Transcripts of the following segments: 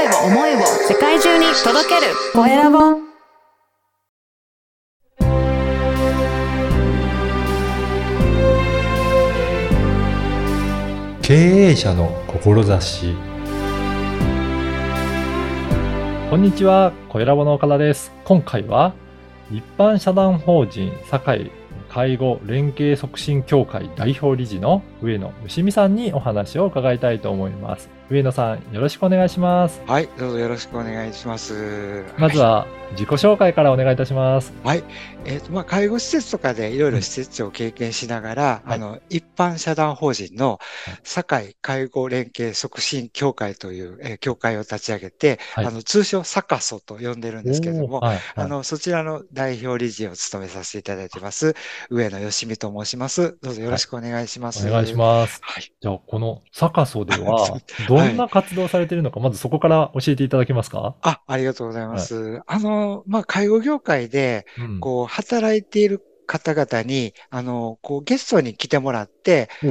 声を、思いを世界中に届けるコエラボ。経営者の志こんにちは、コエラボの岡田です。今回は、一般社団法人堺介護連携促進協会代表理事の上野牛美さんにお話を伺いたいと思います。上野さん、よろしくお願いします。はい、どうぞよろしくお願いします。まずは、自己紹介からお願いいたします。はい、えっ、と、まあ、介護施設とかでいろいろ施設を経験しながら、はいあの、一般社団法人のはい堺介護連携促進協会という、えー協会を立ち上げて、はいあの、通称サカソと呼んでるんですけれども、はいあの、そちらの代表理事を務めさせていただいてます、上野よしみと申します。どうぞよろしくお願いします。お願いします。はい。じゃあ、このサカソでは どんな活動をされているのか、まずそこから教えていただけますか？あ、ありがとうございます。あの、まあ、介護業界で、うんこう、働いている方々に、あの、こう、ゲストに来てもらってお、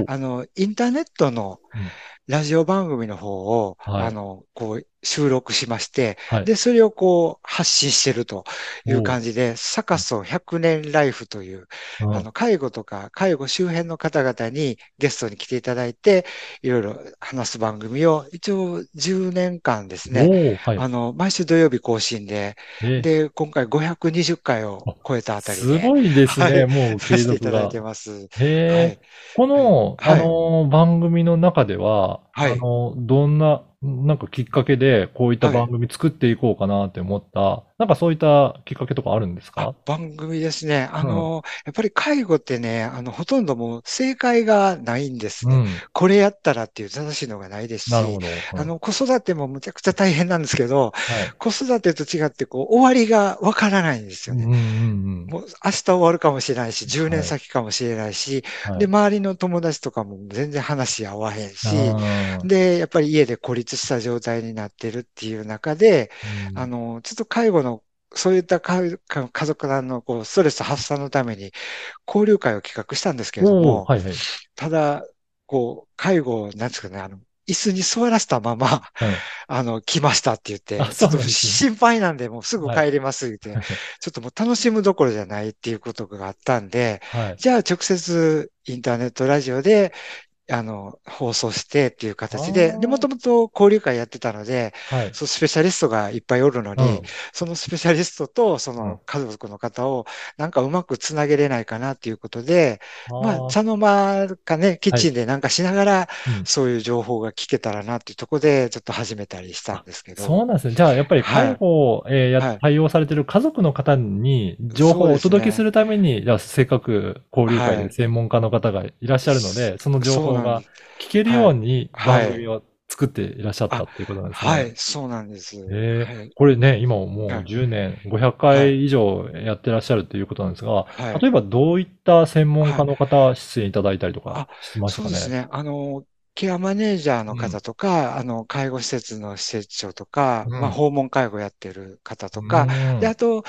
あの、インターネットのうんラジオ番組の方を、はいあの、こう、収録しまして、はい。で、それをこう、発信してるといおうう感じで、サカソ100年ライフという、うんあの、介護とか、介護周辺の方々にゲストに来ていただいて、いろいろ話す番組を、一応10年間ですね、はい。あの、毎週土曜日更新で、えーで、今回520回を超えたあたりで、すごいですね、はいもう継させてい続がただい。てます。へえ、はい。この、はい。あの、番組の中では、はい。あの、どんな、なんかきっかけで、こういったはい番組作っていこうかなって思った、なんかそういったきっかけとかあるんですあか番組ですね。あの、やっぱり介護ってね、あの、ほとんどもう正解がないんですね。うん。これやったらっていう正しいのがないですし、なるほど。うんあの、子育てもむちゃくちゃ大変なんですけど、はい。子育てと違って、こう、終わりがわからないんですよね。うんうんもう明日終わるかもしれないし、10はい年先かもしれないし、うん。はいで、周りの友達とかも全然話合わへんし、で、やっぱり家で孤立した状態になってるっていう中で、うん。あの、ちょっと介護の、そういったかか家族団のこうストレス発散のために交流会を企画したんですけれどおも、ーはいはい。ただ、こう、介護、なんですかね、あの、椅子に座らせたまま、はい。あの、来ましたって言って、あちょっと心配なんで、もうすぐ帰りますって、はい。ちょっともう楽しむどころじゃないっていうことがあったんで、はい。じゃあ直接インターネットラジオで、あの、放送してっていう形でで、もともと交流会やってたので、はい。そう、スペシャリストがいっぱいおるのに、うん。そのスペシャリストとそうん。の家族の方をなんかうまくつなげれないかなっていうことで、まあ、茶の間かね、キッチンでなんかしながら、うん。そういう情報が聞けたらなっていうところで、ちょっと始めたりしたんですけど。そうなんですね。じゃあ、やっぱり介護を、えーやはい。対応されている家族の方に情報をお届けするために、じゃあ、せっかく交流会はい。で専門家の方がいらっしゃるので、その情報が聞けるようにはい番組を作っていらっしゃったっていうことなんですね。はい、そうなんです。えはいこれね、今もうはい10年、500回以上やってらっしゃるということなんですが、はい例えばどういった専門家の方出演いただいたりとかしましたかね？そうですね。あの、ケアマネージャーの方とか、あの、介護施設の施設長とか、うんまあ、訪問介護やってる方とか、うんで、あと、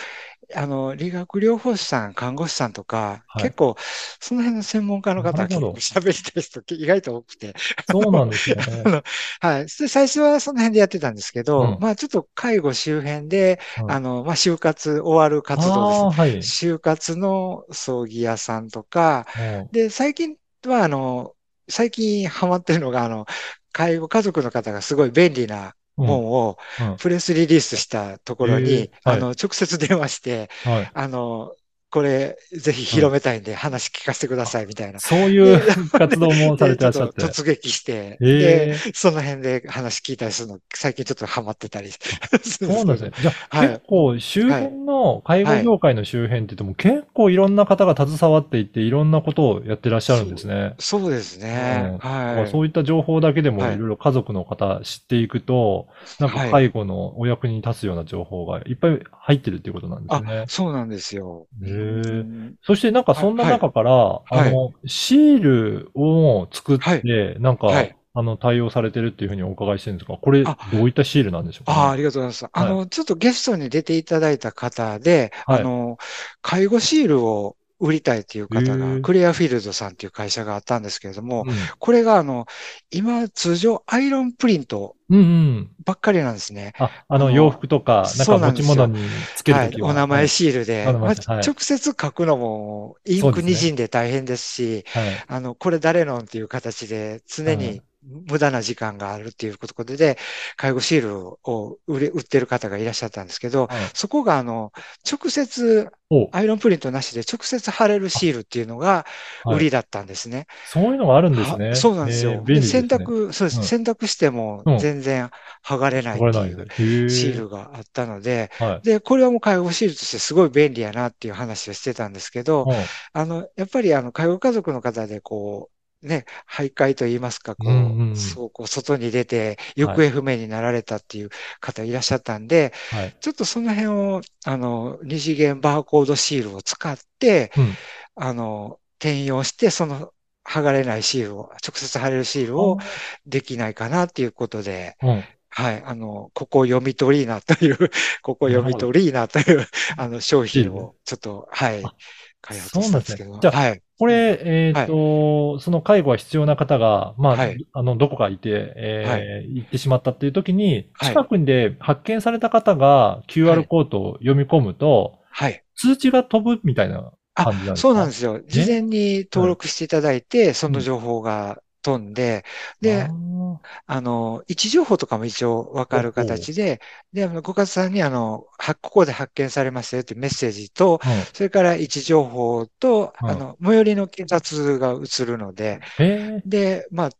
あの、理学療法士さん、看護師さんとか、はい結構、その辺の専門家の方は結構なるほど喋りたい人意外と多くて。そうなんですよね。はい。で最初はその辺でやってたんですけど、うんまあちょっと介護周辺で、うんあの、まあ就活終わる活動あーはい。です。就活の葬儀屋さんとか、うんで、最近は、あの、最近ハマってるのが、あの、介護家族の方がすごい便利な本をうん。プレスリリースしたところに、へーはい。あの、直接電話して、はい。あの、これ、ぜひ広めたいんで話聞かせてくださいみたいな。そういう活動もされてらっしゃって突撃して、で、その辺で話聞いたりするの、最近ちょっとハマってたりするそうなんですね。じゃあ、はい結構周辺の、介護業界の周辺って言っても、結構いろんな方が携わっていて、いろんなことをやってらっしゃるんですね。そうですね。はい。そういった情報だけでもはいいろいろ家族の方知っていくと、なんかはい介護のお役に立つような情報がいっぱい入ってるっていうことなんですねあ、。そうなんですよ。へーうんそしてなんかそんな中から、はい。あの、シールを作って、はい。なんか、はい。あの、対応されてるっていうふうにお伺いしてるんですが、これ、どあういったシールなんでしょうか、ね、ああ、ありがとうございます。あの、ちょっとゲストに出ていただいた方で、はい。あの、介護シールを売りたいという方へが、ークレアフィールドさんっていう会社があったんですけれども、うんこれがあの、今通常アイロンプリントうんうん。ばばっかりなんですね。あ、あの、あの洋服とか、なんか持ち物につけるはい。ときは。お名前シールで、お名まあ直接書くのもインクそうですね滲んで大変ですし、はい。はい。あの、これ誰のっていう形で常はいに無駄な時間があるっていうことで、介護シールを売れ、売ってる方がいらっしゃったんですけど、はいそこがあの、直接お、アイロンプリントなしで直接貼れるシールっていうのがはい売りだったんですね。そういうのがあるんですね。はそうなんですよ。えーね。選択、そうです。うん選択してもうん全然剥がれないっていいうシールがあったので、はい。で、これはもう介護シールとしてすごい便利やなっていう話をしてたんですけど、うんあの、やっぱりあの、介護家族の方でこう、ね、徘徊と言いますか、こう、うんうんうん。そう、こう、外に出て、行方不明になられたっていう方いらっしゃったんで、はい。ちょっとその辺を、あの、二次元バーコードシールを使って、うん。あの、転用して、その、剥がれないシールを、直接貼れるシールをできないかなっていうことで、うん。はい、あの、ここ読み取りーなという、ここ読み取りーなという、あの、商品をちょっと、はい。あ、開発したんですけど、そうなんですね。じゃあはい、これ、えっ、と、その介護が必要な方が、まあ、はい。あの、どこかいて、えー行ってしまったっていう時に、はい。近くで発見された方がは QR い。コードを読み込むと、はい。通知が飛ぶみたいな感じなんですか？そうなんですよ。事前に登録していただいて、その情報が飛んで、であ、の、位置情報とかも一応わかる形で、で、ご家族さんに、あの、はここで発見されましたよというメッセージと、うんそれから位置情報と、うんあの、最寄りの警察が映るので、へで、まあ、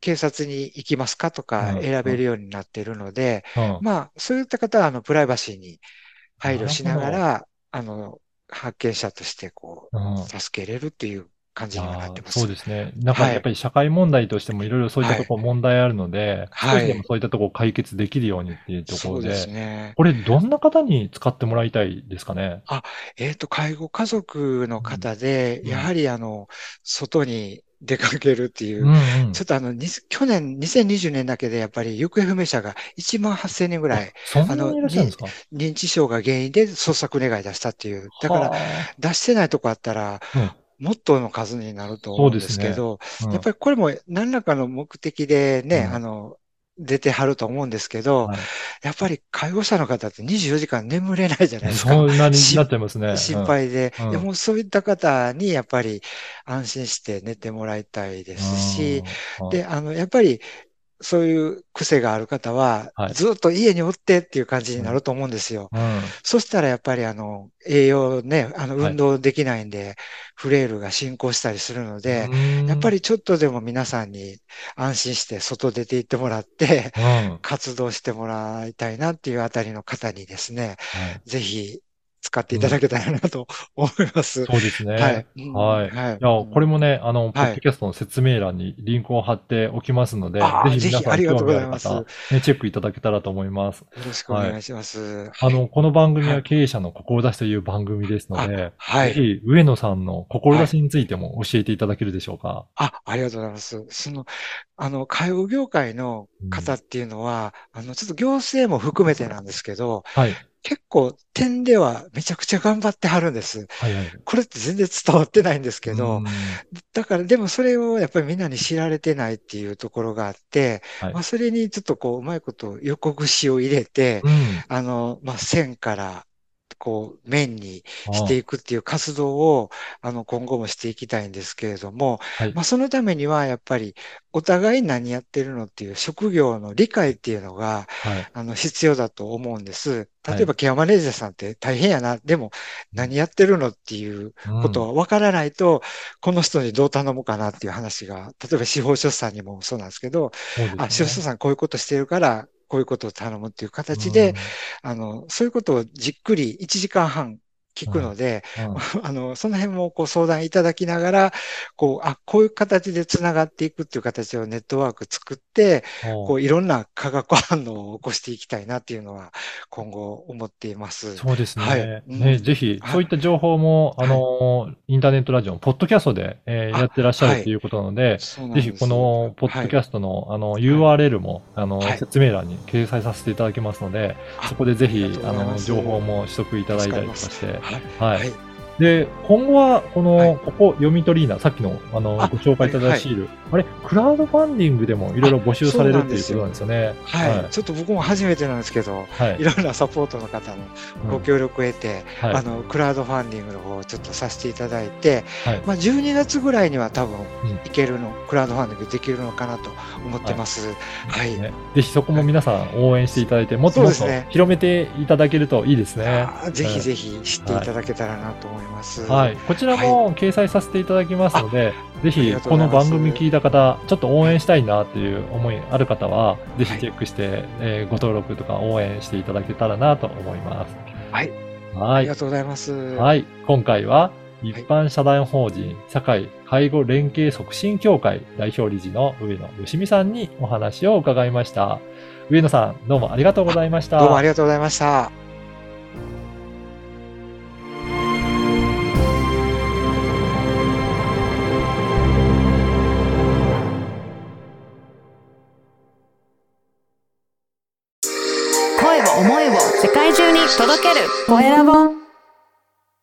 警察に行きますかとかうん選べるようになっているので、まあ、そういった方は、あの、プライバシーに配慮しながなら、あの、発見者として、こうんう、助けれるっていう感じにはなってます。あーそうですね。なんかはいやっぱり社会問題としてもいろいろそういったところ問題あるので、はい少しでもそういったところを解決できるようにっていうところで、そうですね。これどんな方に使ってもらいたいですかね？えっと、介護家族の方で、うんやはりあの、外に出かけるっていう、うんうんちょっとあの、に去年、2020年だけでやっぱり行方不明者が1万8000人ぐらい、そんなにいらっしゃるんですか？認知症が原因で捜索願い出したっていう。だから、は出してないとこあったら、うんもっとの数になると思うんですけど、あうん。やっぱりこれも何らかの目的でね、うん。あの、出てはると思うんですけど、はい。やっぱり介護者の方って24時間眠れないじゃないですか。そんなになっちゃいますね。心配で、うん。でもそういった方にやっぱり安心して寝てもらいたいですし、うん、で、あの、やっぱりそういう癖がある方はは、い。ずっと家におってっていう感じになると思うんですよ。うん、そしたらやっぱりあの、栄養ね、あの、はい。運動できないんで、フレイルが進行したりするので、うん。やっぱ、りちょっとでも皆さんに安心して外出て行ってもらって、うん。は活動してもらいたいなっていうあたりの方にですね、い、ぜひ使っていただけたらなと思います。そうですね。はい。うんはい。はい。いや、これもね、あの、ポはいッドキャストの説明欄にリンクを貼っておきますので、ぜひ皆さんぜひありがと興味あるうございます方、ね、チェックいただけたらと思います。よろしくお願いします。あの、この番組ははい経営者の志という番組ですので、はい。ぜひ上野さんの志についても教えていただけるでしょうか？あ、ありがとうございます。その、あの、介護業界の方っていうのは、あの、ちょっと行政も含めてなんですけど、はい。結構点ではめちゃくちゃ頑張ってはるんです。はいはい。これって全然伝わってないんですけどうん、だからでもそれをやっぱりみんなに知られてないっていうところがあって、はいまあそれにちょっとこううまいこと予告しを入れて、うん。あの、まあ線からこう面にあしていくっていう活動を、あの、今後もしていきたいんですけれども、はいまあ、そのためには、やっぱり、お互い何やってるのっていう職業の理解っていうのが、はい。あの、必要だと思うんです。はい例えば、ケアマネージャーさんって大変やな。でも、何やってるのっていうことは分からないと、この人にどう頼むかなっていう話が、例えば司法書士さんにもそうなんですけど、ねあ、司法書士さんこういうことしてるから、こういうことを頼むっていう形で、あの、そういうことをじっくり1時間半聞くので、うん、うん。あの、その辺もこう相談いただきながら、こう、あ、こういう形でつながっていくっていう形をネットワーク作って、こういろんな化学反応を起こしていきたいなっていうのは今後思っています。そうですね。はい。うん。ね、ぜひ、はい。そういった情報も、あの、インターネットラジオのポッドキャストで、えーあやってらっしゃはい。るということなので、そうなんです。ぜひこのポッドキャストの、あの URL も、あのはい。説明欄に掲載させていただきますので、あそこでぜひあの情報も取得いただいたりとかして、はい。ははいい。で、今後は、この、はい。ここ、読み取りーな、さっきの、あの、あご紹介いただいたシール、あれ、クラウドファンディングでもいろいろ募集されるっていうことなんですよね。はい、ちょっと僕も初めてなんですけど、はい。いろんなサポートの方のうんご協力を得て、はい。あの、クラウドファンディングの方をちょっとさせていただいて、はい。まあ、12月ぐらいには多分うん。いけるの、クラウドファンディングできるのかなと思ってます。はい。ね。ぜひそこも皆さん応援していただいて、もっともっと広めていただけるといいですね。ぜひぜひ知っていただけたらなと思います。はい。こちらも掲載させていただきますので、ぜありひこの番組聞いた方、ちょっと応援したいなっていう思いある方は、ぜひはいチェックして、えーご登録とか応援していただけたらなと思います。はい。はい。ありがとうございます。はい。今回は、一般社団法人社会介護連携促進協会代表理事の上野よしみさんにお話を伺いました。上野さん、どうもありがとうございました。どうもありがとうございました。